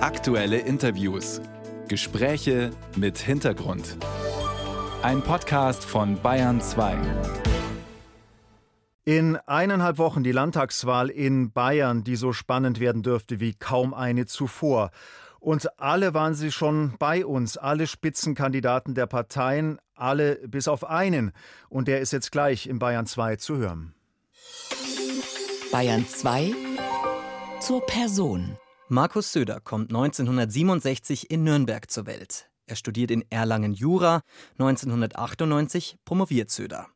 Aktuelle Interviews. Gespräche mit Hintergrund. Ein Podcast von Bayern 2. In eineinhalb Wochen die Landtagswahl in Bayern, die so spannend werden dürfte wie kaum eine zuvor. Und alle waren sie schon bei uns, alle Spitzenkandidaten der Parteien, alle bis auf einen. Und der ist jetzt gleich in Bayern 2 zu hören. Bayern 2 zur Person. Markus Söder kommt 1967 in Nürnberg zur Welt. Er studiert in Erlangen Jura. 1998 promoviert Söder.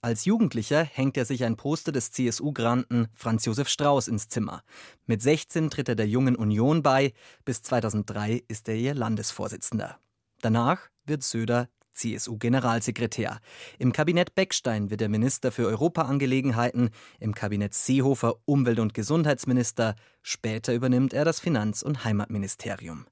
Als Jugendlicher hängt er sich ein Poster des CSU-Granten Franz Josef Strauß ins Zimmer. Mit 16 tritt er der Jungen Union bei. Bis 2003 ist er ihr Landesvorsitzender. Danach wird Söder CSU-Generalsekretär. Im Kabinett Beckstein wird er Minister für Europaangelegenheiten, im Kabinett Seehofer Umwelt- und Gesundheitsminister, später übernimmt er das Finanz- und Heimatministerium.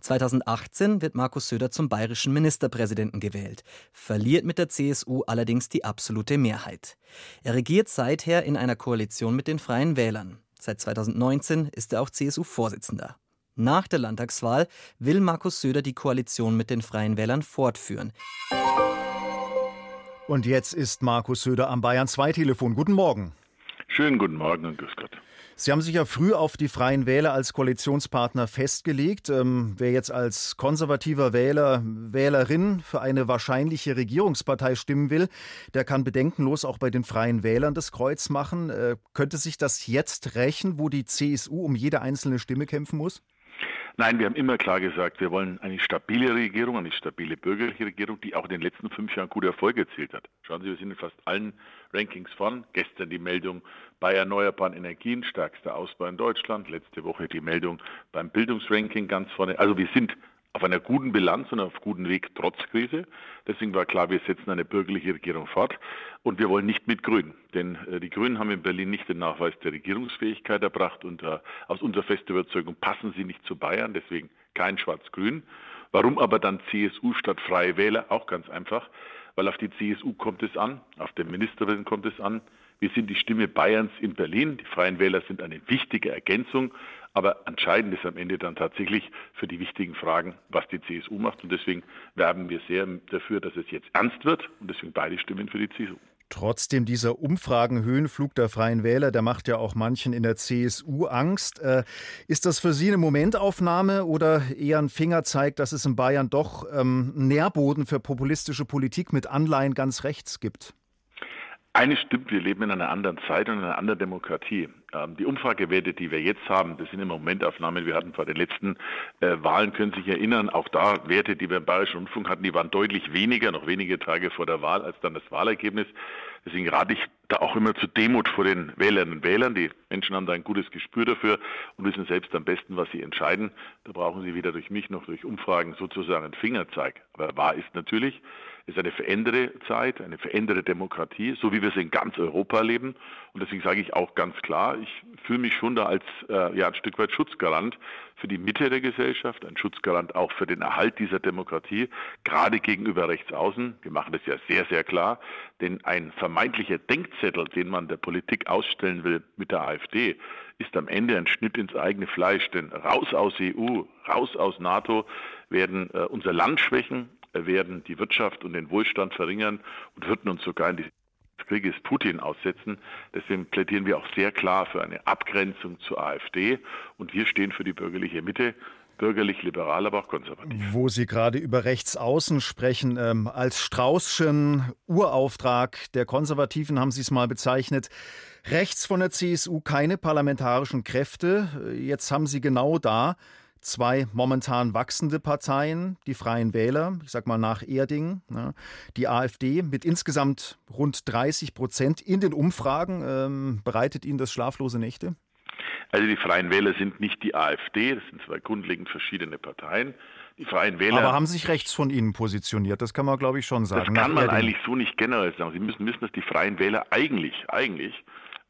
2018 wird Markus Söder zum bayerischen Ministerpräsidenten gewählt, verliert mit der CSU allerdings die absolute Mehrheit. Er regiert seither in einer Koalition mit den Freien Wählern. Seit 2019 ist er auch CSU-Vorsitzender. Nach der Landtagswahl will Markus Söder die Koalition mit den Freien Wählern fortführen. Und jetzt ist Markus Söder am Bayern 2 Telefon. Guten Morgen. Schönen guten Morgen und grüß Gott. Sie haben sich ja früh auf die Freien Wähler als Koalitionspartner festgelegt. Ähm, wer jetzt als konservativer Wähler, Wählerin für eine wahrscheinliche Regierungspartei stimmen will, der kann bedenkenlos auch bei den Freien Wählern das Kreuz machen. Äh, könnte sich das jetzt rächen, wo die CSU um jede einzelne Stimme kämpfen muss? Nein, wir haben immer klar gesagt, wir wollen eine stabile Regierung, eine stabile bürgerliche Regierung, die auch in den letzten fünf Jahren gute Erfolge erzielt hat. Schauen Sie, wir sind in fast allen Rankings vorn. Gestern die Meldung bei erneuerbaren Energien, stärkster Ausbau in Deutschland. Letzte Woche die Meldung beim Bildungsranking ganz vorne. Also wir sind auf einer guten Bilanz und auf gutem Weg trotz Krise. Deswegen war klar, wir setzen eine bürgerliche Regierung fort und wir wollen nicht mit Grünen. Denn äh, die Grünen haben in Berlin nicht den Nachweis der Regierungsfähigkeit erbracht und äh, aus unserer festen Überzeugung passen sie nicht zu Bayern, deswegen kein Schwarz-Grün. Warum aber dann CSU statt Freie Wähler? Auch ganz einfach, weil auf die CSU kommt es an, auf den Ministerpräsidenten kommt es an. Wir sind die Stimme Bayerns in Berlin. Die Freien Wähler sind eine wichtige Ergänzung aber entscheidend ist am Ende dann tatsächlich für die wichtigen Fragen, was die CSU macht. Und deswegen werben wir sehr dafür, dass es jetzt ernst wird. Und deswegen beide Stimmen für die CSU. Trotzdem dieser Umfragenhöhenflug der Freien Wähler, der macht ja auch manchen in der CSU Angst. Äh, ist das für Sie eine Momentaufnahme oder eher ein Fingerzeig, dass es in Bayern doch ähm, Nährboden für populistische Politik mit Anleihen ganz rechts gibt? Eines stimmt, wir leben in einer anderen Zeit und in einer anderen Demokratie. Ähm, die Umfragewerte, die wir jetzt haben, das sind im Momentaufnahmen. Wir hatten vor den letzten äh, Wahlen, können Sie sich erinnern, auch da Werte, die wir im Bayerischen Rundfunk hatten, die waren deutlich weniger, noch wenige Tage vor der Wahl, als dann das Wahlergebnis. Deswegen rate ich da auch immer zu Demut vor den Wählerinnen und Wählern. Die Menschen haben da ein gutes Gespür dafür und wissen selbst am besten, was sie entscheiden. Da brauchen sie weder durch mich noch durch Umfragen sozusagen einen Fingerzeig. Aber wahr ist natürlich, ist eine veränderte Zeit, eine veränderte Demokratie, so wie wir es in ganz Europa leben. Und deswegen sage ich auch ganz klar, ich fühle mich schon da als äh, ja, ein Stück weit Schutzgarant für die Mitte der Gesellschaft, ein Schutzgarant auch für den Erhalt dieser Demokratie, gerade gegenüber Rechtsaußen. Wir machen das ja sehr, sehr klar, denn ein vermeintlicher Denkzettel, den man der Politik ausstellen will mit der AfD, ist am Ende ein Schnitt ins eigene Fleisch. Denn raus aus EU, raus aus NATO werden äh, unser Land schwächen, werden die Wirtschaft und den Wohlstand verringern und würden uns sogar in die Krieges Putin aussetzen. Deswegen plädieren wir auch sehr klar für eine Abgrenzung zur AfD und wir stehen für die bürgerliche Mitte bürgerlich, liberal, aber auch konservativ. Wo Sie gerade über Rechtsaußen sprechen, ähm, als Straußschen Urauftrag der Konservativen haben Sie es mal bezeichnet. Rechts von der CSU keine parlamentarischen Kräfte. Jetzt haben Sie genau da zwei momentan wachsende Parteien, die Freien Wähler, ich sag mal nach Erding, ne, die AfD mit insgesamt rund 30 Prozent in den Umfragen. Ähm, bereitet Ihnen das schlaflose Nächte? Also die Freien Wähler sind nicht die AfD, das sind zwei grundlegend verschiedene Parteien. Die Freien Wähler. Aber haben sich rechts von Ihnen positioniert, das kann man glaube ich schon sagen. Das kann man eigentlich so nicht generell sagen. Sie müssen wissen, dass die Freien Wähler eigentlich, eigentlich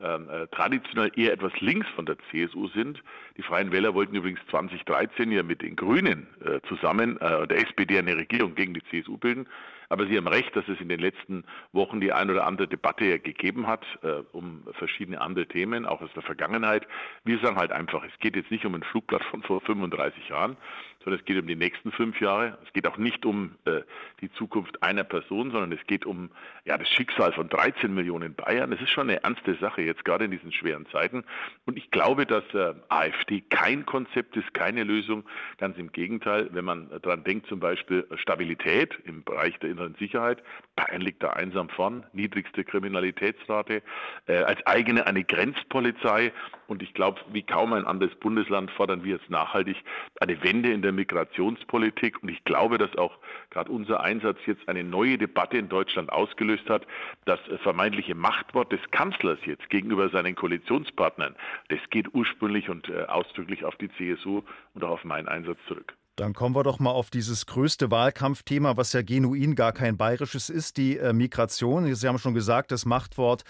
äh, traditionell eher etwas links von der CSU sind. Die Freien Wähler wollten übrigens 2013 ja mit den Grünen äh, zusammen äh, der SPD eine Regierung gegen die CSU bilden. Aber Sie haben recht, dass es in den letzten Wochen die ein oder andere Debatte gegeben hat äh, um verschiedene andere Themen, auch aus der Vergangenheit. Wir sagen halt einfach, es geht jetzt nicht um einen Flugplatz von vor 35 Jahren, sondern es geht um die nächsten fünf Jahre. Es geht auch nicht um äh, die Zukunft einer Person, sondern es geht um ja, das Schicksal von 13 Millionen Bayern. Das ist schon eine ernste Sache jetzt gerade in diesen schweren Zeiten. Und ich glaube, dass äh, AfD kein Konzept ist, keine Lösung. Ganz im Gegenteil, wenn man daran denkt, zum Beispiel Stabilität im Bereich der inneren Sicherheit. Bayern liegt da einsam vorn, niedrigste Kriminalitätsrate, äh, als eigene eine Grenzpolizei. Und ich glaube, wie kaum ein anderes Bundesland fordern wir jetzt nachhaltig eine Wende in der Migrationspolitik. Und ich glaube, dass auch gerade unser Einsatz jetzt eine neue Debatte in Deutschland ausgelöst hat. Das vermeintliche Machtwort des Kanzlers jetzt gegenüber seinen Koalitionspartnern, das geht ursprünglich und äh, ausdrücklich auf die CSU und auch auf meinen Einsatz zurück. Dann kommen wir doch mal auf dieses größte Wahlkampfthema, was ja genuin gar kein bayerisches ist, die äh, Migration. Sie haben schon gesagt, das Machtwort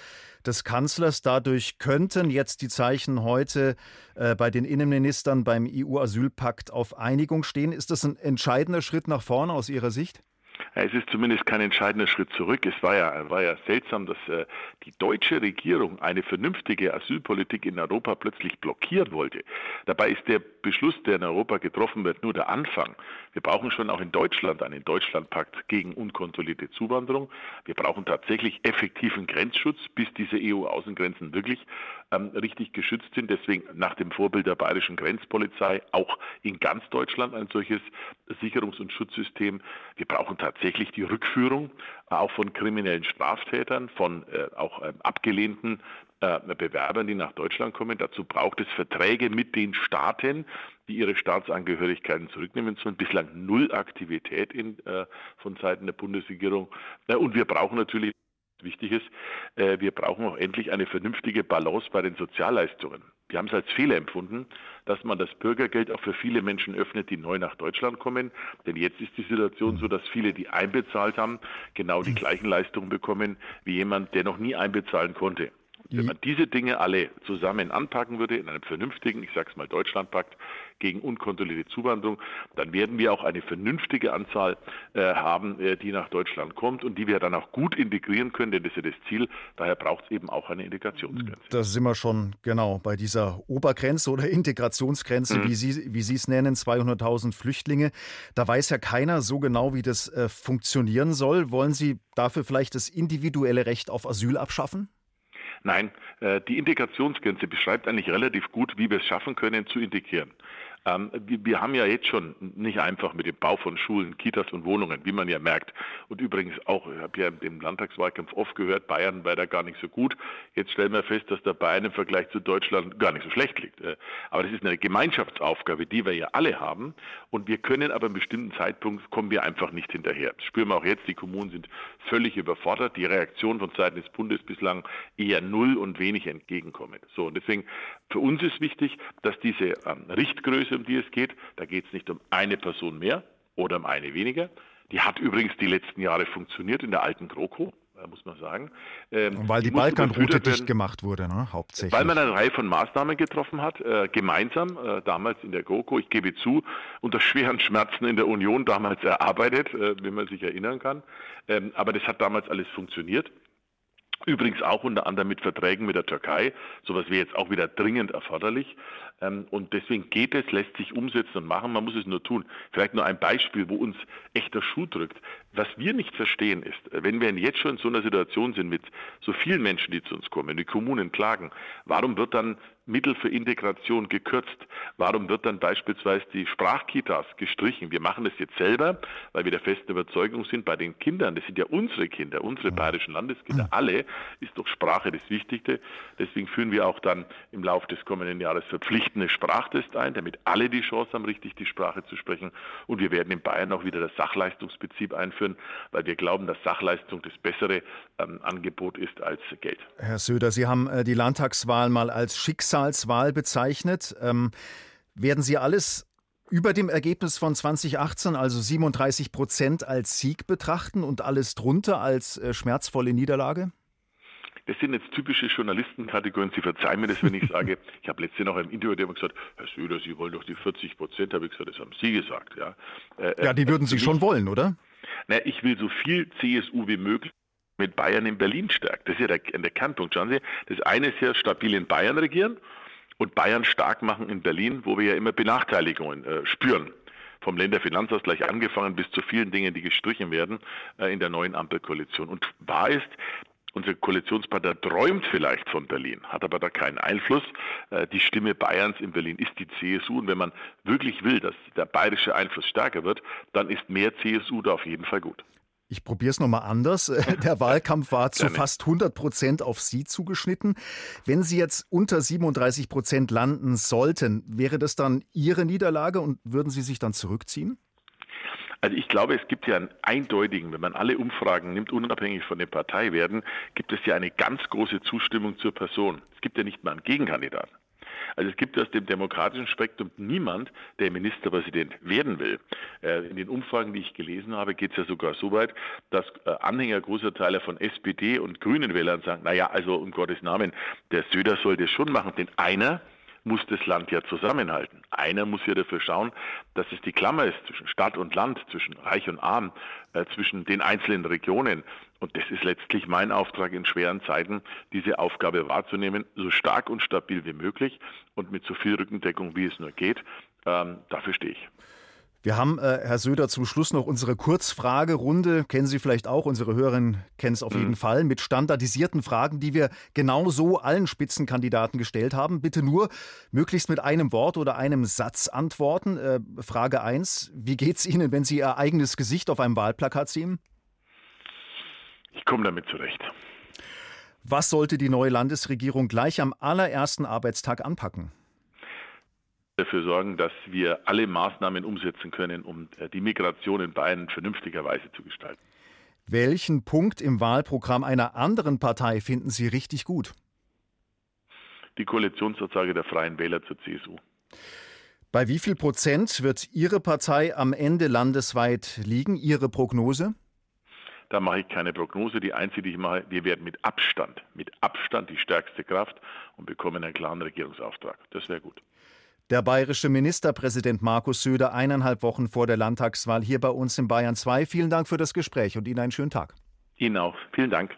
des Kanzlers. Dadurch könnten jetzt die Zeichen heute äh, bei den Innenministern beim EU-Asylpakt auf Einigung stehen. Ist das ein entscheidender Schritt nach vorne aus Ihrer Sicht? Es ist zumindest kein entscheidender Schritt zurück. Es war ja, war ja seltsam, dass äh, die deutsche Regierung eine vernünftige Asylpolitik in Europa plötzlich blockieren wollte. Dabei ist der Beschluss, der in Europa getroffen wird, nur der Anfang. Wir brauchen schon auch in Deutschland einen Deutschlandpakt gegen unkontrollierte Zuwanderung. Wir brauchen tatsächlich effektiven Grenzschutz, bis diese EU-Außengrenzen wirklich ähm, richtig geschützt sind. Deswegen nach dem Vorbild der bayerischen Grenzpolizei auch in ganz Deutschland ein solches Sicherungs- und Schutzsystem. Wir brauchen tatsächlich die Rückführung äh, auch von kriminellen Straftätern, von äh, auch ähm, abgelehnten äh, Bewerbern, die nach Deutschland kommen. Dazu braucht es Verträge mit den Staaten, die ihre Staatsangehörigkeiten zurücknehmen sollen. Bislang null Aktivität in, äh, von Seiten der Bundesregierung. Äh, und wir brauchen natürlich wichtig ist, äh, wir brauchen auch endlich eine vernünftige Balance bei den Sozialleistungen. Wir haben es als Fehler empfunden, dass man das Bürgergeld auch für viele Menschen öffnet, die neu nach Deutschland kommen. Denn jetzt ist die Situation so, dass viele, die einbezahlt haben, genau die gleichen Leistungen bekommen wie jemand, der noch nie einbezahlen konnte. Wenn man diese Dinge alle zusammen anpacken würde in einem vernünftigen, ich sage es mal Deutschlandpakt gegen unkontrollierte Zuwanderung, dann werden wir auch eine vernünftige Anzahl äh, haben, äh, die nach Deutschland kommt und die wir dann auch gut integrieren können, denn das ist ja das Ziel. Daher braucht es eben auch eine Integrationsgrenze. Da sind wir schon genau bei dieser Obergrenze oder Integrationsgrenze, mhm. wie Sie wie Sie es nennen, 200.000 Flüchtlinge. Da weiß ja keiner so genau, wie das äh, funktionieren soll. Wollen Sie dafür vielleicht das individuelle Recht auf Asyl abschaffen? Nein, äh, die Integrationsgrenze beschreibt eigentlich relativ gut, wie wir es schaffen können, zu integrieren. Ähm, wir, haben ja jetzt schon nicht einfach mit dem Bau von Schulen, Kitas und Wohnungen, wie man ja merkt. Und übrigens auch, ich habe ja im Landtagswahlkampf oft gehört, Bayern war da gar nicht so gut. Jetzt stellen wir fest, dass der Bayern im Vergleich zu Deutschland gar nicht so schlecht liegt. Äh, aber das ist eine Gemeinschaftsaufgabe, die wir ja alle haben. Und wir können aber einen bestimmten Zeitpunkt kommen wir einfach nicht hinterher. Das spüren wir auch jetzt. Die Kommunen sind völlig überfordert. Die Reaktion von Seiten des Bundes bislang eher null und wenig entgegenkommen. So, und deswegen für uns ist wichtig, dass diese ähm, Richtgröße um die es geht. Da geht es nicht um eine Person mehr oder um eine weniger. Die hat übrigens die letzten Jahre funktioniert in der alten GroKo muss man sagen. Ähm, weil die, die Balkanroute dicht gemacht wurde, ne? hauptsächlich. Weil man eine Reihe von Maßnahmen getroffen hat, äh, gemeinsam, äh, damals in der GroKo, ich gebe zu, unter schweren Schmerzen in der Union damals erarbeitet, äh, wenn man sich erinnern kann. Ähm, aber das hat damals alles funktioniert. Übrigens auch unter anderem mit Verträgen mit der Türkei. Sowas wäre jetzt auch wieder dringend erforderlich. Ähm, und deswegen geht es, lässt sich umsetzen und machen. Man muss es nur tun. Vielleicht nur ein Beispiel, wo uns echter Schuh drückt. Was wir nicht verstehen ist, wenn wir jetzt schon in so einer Situation sind mit so vielen Menschen, die zu uns kommen, die Kommunen klagen, warum wird dann Mittel für Integration gekürzt? Warum wird dann beispielsweise die Sprachkitas gestrichen? Wir machen das jetzt selber, weil wir der festen Überzeugung sind, bei den Kindern, das sind ja unsere Kinder, unsere bayerischen Landeskinder, alle, ist doch Sprache das Wichtigste. Deswegen führen wir auch dann im Laufe des kommenden Jahres verpflichtende Sprachtests ein, damit alle die Chance haben, richtig die Sprache zu sprechen. Und wir werden in Bayern auch wieder das Sachleistungsprinzip einführen, weil wir glauben, dass Sachleistung das bessere ähm, Angebot ist als Geld. Herr Söder, Sie haben äh, die Landtagswahl mal als Schicksal Schicksalswahl bezeichnet. Ähm, werden Sie alles über dem Ergebnis von 2018, also 37 Prozent, als Sieg betrachten und alles drunter als äh, schmerzvolle Niederlage? Das sind jetzt typische Journalistenkategorien. Sie verzeihen mir das, wenn ich sage, ich habe letztens noch im Interview der gesagt, Herr Söder, Sie wollen doch die 40 Prozent, habe ich gesagt, das haben Sie gesagt. Ja, äh, ja die würden Sie schon wollen, oder? Na, ich will so viel CSU wie möglich mit Bayern in Berlin stärken. Das ist ja der, der Kernpunkt. Schauen Sie, das eine ist ja stabil in Bayern regieren und Bayern stark machen in Berlin, wo wir ja immer Benachteiligungen äh, spüren. Vom Länderfinanzausgleich angefangen bis zu vielen Dingen, die gestrichen werden äh, in der neuen Ampelkoalition. Und wahr ist, unser Koalitionspartner träumt vielleicht von Berlin, hat aber da keinen Einfluss. Äh, die Stimme Bayerns in Berlin ist die CSU. Und wenn man wirklich will, dass der bayerische Einfluss stärker wird, dann ist mehr CSU da auf jeden Fall gut. Ich probiere es nochmal anders. Der Wahlkampf war zu fast 100 Prozent auf Sie zugeschnitten. Wenn Sie jetzt unter 37 Prozent landen sollten, wäre das dann Ihre Niederlage und würden Sie sich dann zurückziehen? Also ich glaube, es gibt ja einen eindeutigen, wenn man alle Umfragen nimmt, unabhängig von der Partei werden, gibt es ja eine ganz große Zustimmung zur Person. Es gibt ja nicht mal einen Gegenkandidaten. Also es gibt aus dem demokratischen Spektrum niemand, der Ministerpräsident werden will. Äh, in den Umfragen, die ich gelesen habe, geht es ja sogar so weit, dass äh, Anhänger großer Teile von SPD und Grünen Wählern sagen, naja, also um Gottes Namen, der Söder soll das schon machen, denn einer muss das Land ja zusammenhalten. Einer muss ja dafür schauen, dass es die Klammer ist zwischen Stadt und Land, zwischen Reich und Arm, äh, zwischen den einzelnen Regionen. Und das ist letztlich mein Auftrag in schweren Zeiten, diese Aufgabe wahrzunehmen, so stark und stabil wie möglich und mit so viel Rückendeckung, wie es nur geht. Ähm, dafür stehe ich. Wir haben, äh, Herr Söder, zum Schluss noch unsere Kurzfragerunde. Kennen Sie vielleicht auch, unsere Hörerinnen kennen es auf mhm. jeden Fall, mit standardisierten Fragen, die wir genau so allen Spitzenkandidaten gestellt haben. Bitte nur möglichst mit einem Wort oder einem Satz antworten. Äh, Frage 1. Wie geht es Ihnen, wenn Sie Ihr eigenes Gesicht auf einem Wahlplakat sehen? Ich komme damit zurecht. Was sollte die neue Landesregierung gleich am allerersten Arbeitstag anpacken? Dafür sorgen, dass wir alle Maßnahmen umsetzen können, um äh, die Migration in Bayern vernünftigerweise zu gestalten. Welchen Punkt im Wahlprogramm einer anderen Partei finden Sie richtig gut? Die Koalitionsaussage der Freien Wähler zur CSU. Bei wie viel Prozent wird Ihre Partei am Ende landesweit liegen? Ihre Prognose? Da mache ich keine Prognose. Die einzige, die ich mache, wir werden mit Abstand, mit Abstand die stärkste Kraft und bekommen einen klaren Regierungsauftrag. Das wäre gut. Der bayerische Ministerpräsident Markus Söder eineinhalb Wochen vor der Landtagswahl hier bei uns in Bayern 2. Vielen Dank für das Gespräch und Ihnen einen schönen Tag. Ihnen auch. Vielen Dank.